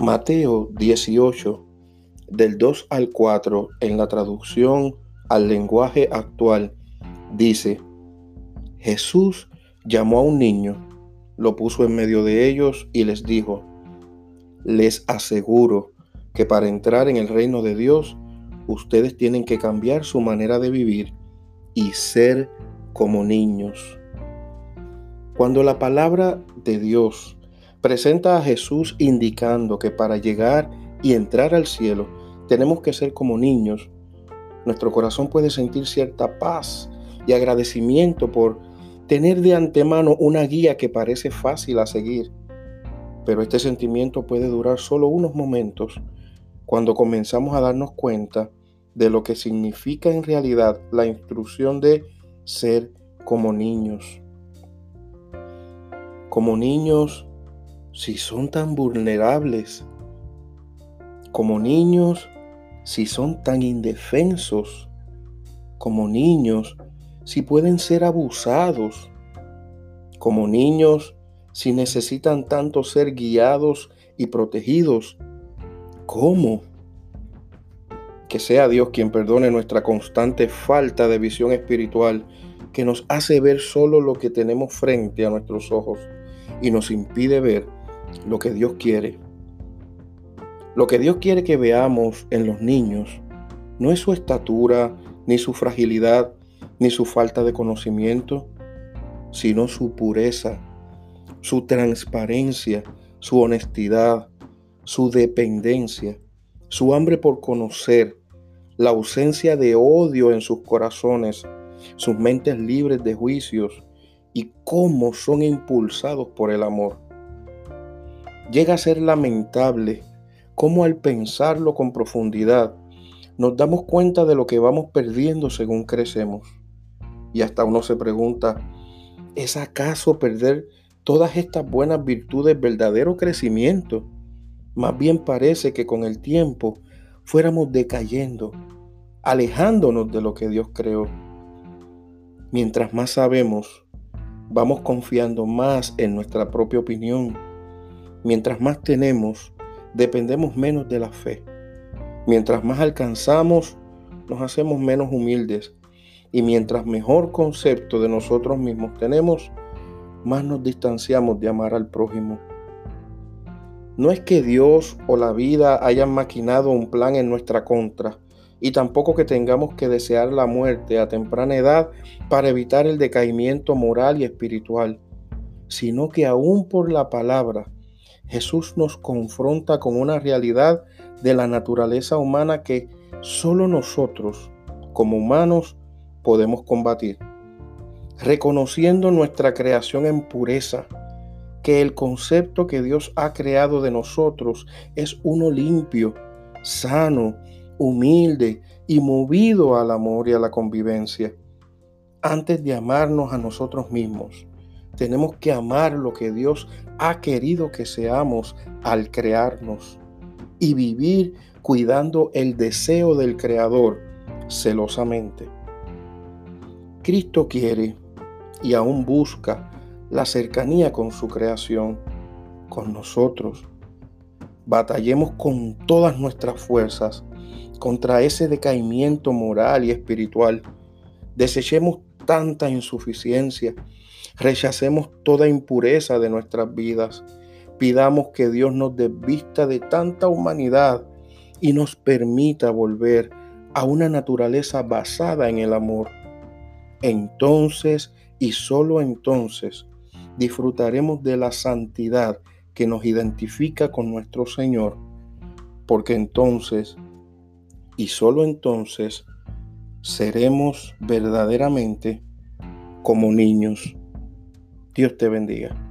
Mateo 18, del 2 al 4, en la traducción al lenguaje actual, dice, Jesús llamó a un niño, lo puso en medio de ellos y les dijo, les aseguro que para entrar en el reino de Dios, ustedes tienen que cambiar su manera de vivir y ser como niños. Cuando la palabra de Dios presenta a Jesús indicando que para llegar y entrar al cielo tenemos que ser como niños, nuestro corazón puede sentir cierta paz y agradecimiento por tener de antemano una guía que parece fácil a seguir. Pero este sentimiento puede durar solo unos momentos cuando comenzamos a darnos cuenta de lo que significa en realidad la instrucción de ser como niños. Como niños si son tan vulnerables, como niños, si son tan indefensos, como niños, si pueden ser abusados, como niños, si necesitan tanto ser guiados y protegidos, ¿cómo? Que sea Dios quien perdone nuestra constante falta de visión espiritual que nos hace ver solo lo que tenemos frente a nuestros ojos y nos impide ver lo que Dios quiere. Lo que Dios quiere que veamos en los niños no es su estatura, ni su fragilidad, ni su falta de conocimiento, sino su pureza, su transparencia, su honestidad, su dependencia, su hambre por conocer, la ausencia de odio en sus corazones, sus mentes libres de juicios y cómo son impulsados por el amor. Llega a ser lamentable cómo al pensarlo con profundidad nos damos cuenta de lo que vamos perdiendo según crecemos. Y hasta uno se pregunta, ¿es acaso perder todas estas buenas virtudes verdadero crecimiento? Más bien parece que con el tiempo fuéramos decayendo, alejándonos de lo que Dios creó. Mientras más sabemos, vamos confiando más en nuestra propia opinión Mientras más tenemos, dependemos menos de la fe. Mientras más alcanzamos, nos hacemos menos humildes. Y mientras mejor concepto de nosotros mismos tenemos, más nos distanciamos de amar al prójimo. No es que Dios o la vida hayan maquinado un plan en nuestra contra, y tampoco que tengamos que desear la muerte a temprana edad para evitar el decaimiento moral y espiritual, sino que aún por la palabra Jesús nos confronta con una realidad de la naturaleza humana que solo nosotros, como humanos, podemos combatir. Reconociendo nuestra creación en pureza, que el concepto que Dios ha creado de nosotros es uno limpio, sano, humilde y movido al amor y a la convivencia. Antes de amarnos a nosotros mismos, tenemos que amar lo que Dios ha querido que seamos al crearnos y vivir cuidando el deseo del Creador celosamente. Cristo quiere y aún busca la cercanía con su creación, con nosotros. Batallemos con todas nuestras fuerzas contra ese decaimiento moral y espiritual. Desechemos tanta insuficiencia Rechacemos toda impureza de nuestras vidas. Pidamos que Dios nos desvista de tanta humanidad y nos permita volver a una naturaleza basada en el amor. Entonces y solo entonces disfrutaremos de la santidad que nos identifica con nuestro Señor, porque entonces y solo entonces seremos verdaderamente como niños. Dios te bendiga.